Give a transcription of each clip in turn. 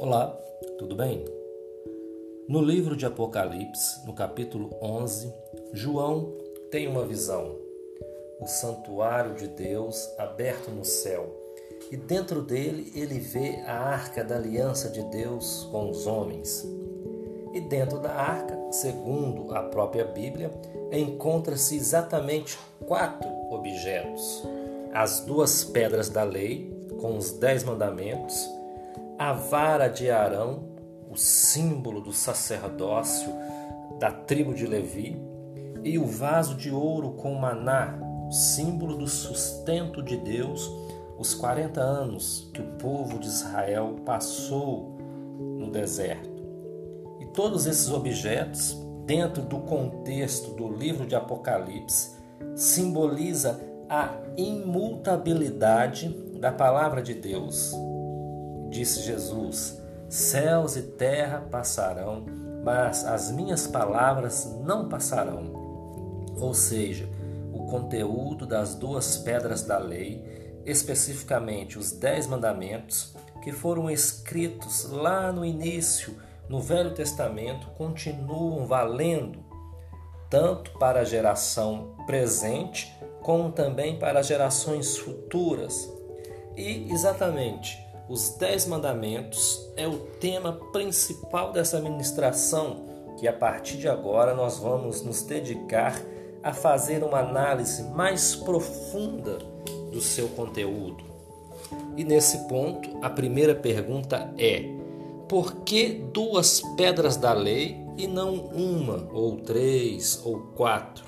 Olá, tudo bem? No livro de Apocalipse, no capítulo 11, João tem uma visão. O santuário de Deus aberto no céu. E dentro dele ele vê a arca da aliança de Deus com os homens. E dentro da arca, segundo a própria Bíblia, encontra-se exatamente quatro objetos: as duas pedras da lei, com os dez mandamentos, a vara de Arão, o símbolo do sacerdócio da tribo de Levi, e o vaso de ouro com maná, símbolo do sustento de Deus, os 40 anos que o povo de Israel passou no deserto. E todos esses objetos, dentro do contexto do livro de Apocalipse, simboliza a imutabilidade da palavra de Deus, Disse Jesus: Céus e terra passarão, mas as minhas palavras não passarão. Ou seja, o conteúdo das duas pedras da lei, especificamente os dez mandamentos, que foram escritos lá no início, no Velho Testamento, continuam valendo tanto para a geração presente como também para gerações futuras. E exatamente os Dez Mandamentos é o tema principal dessa ministração, que a partir de agora nós vamos nos dedicar a fazer uma análise mais profunda do seu conteúdo. E nesse ponto, a primeira pergunta é: por que duas pedras da lei e não uma, ou três, ou quatro?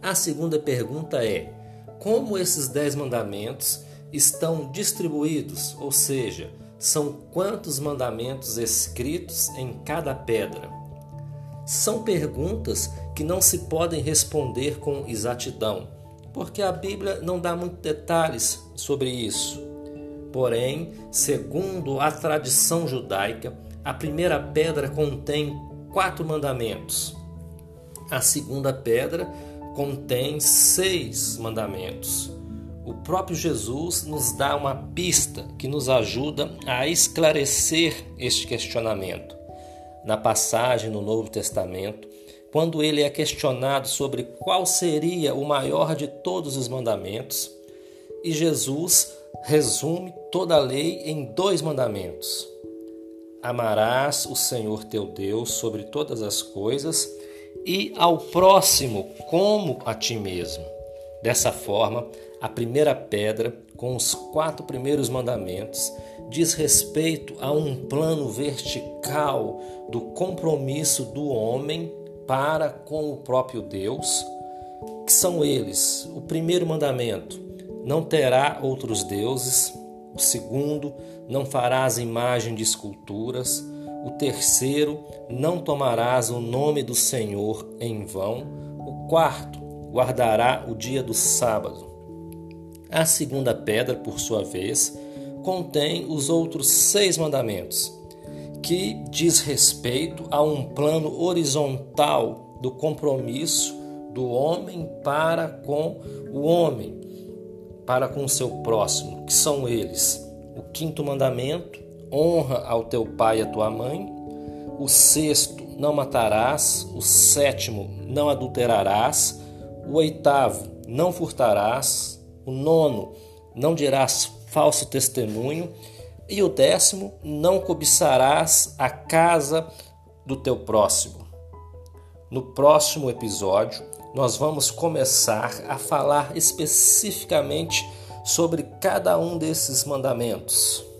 A segunda pergunta é: como esses dez mandamentos estão distribuídos, ou seja, são quantos mandamentos escritos em cada pedra. São perguntas que não se podem responder com exatidão, porque a Bíblia não dá muitos detalhes sobre isso. Porém, segundo a tradição judaica, a primeira pedra contém quatro mandamentos. A segunda pedra contém seis mandamentos. O próprio Jesus nos dá uma pista que nos ajuda a esclarecer este questionamento. Na passagem no Novo Testamento, quando ele é questionado sobre qual seria o maior de todos os mandamentos, e Jesus resume toda a lei em dois mandamentos: Amarás o Senhor teu Deus sobre todas as coisas e ao próximo como a ti mesmo. Dessa forma, a primeira pedra, com os quatro primeiros mandamentos, diz respeito a um plano vertical do compromisso do homem para com o próprio Deus, que são eles: o primeiro mandamento, não terá outros deuses, o segundo, não farás imagem de esculturas, o terceiro, não tomarás o nome do Senhor em vão, o quarto, guardará o dia do sábado. A segunda pedra, por sua vez, contém os outros seis mandamentos, que diz respeito a um plano horizontal do compromisso do homem para com o homem, para com o seu próximo, que são eles: o quinto mandamento, honra ao teu pai e à tua mãe, o sexto, não matarás, o sétimo, não adulterarás, o oitavo, não furtarás, o nono, não dirás falso testemunho. E o décimo, não cobiçarás a casa do teu próximo. No próximo episódio, nós vamos começar a falar especificamente sobre cada um desses mandamentos.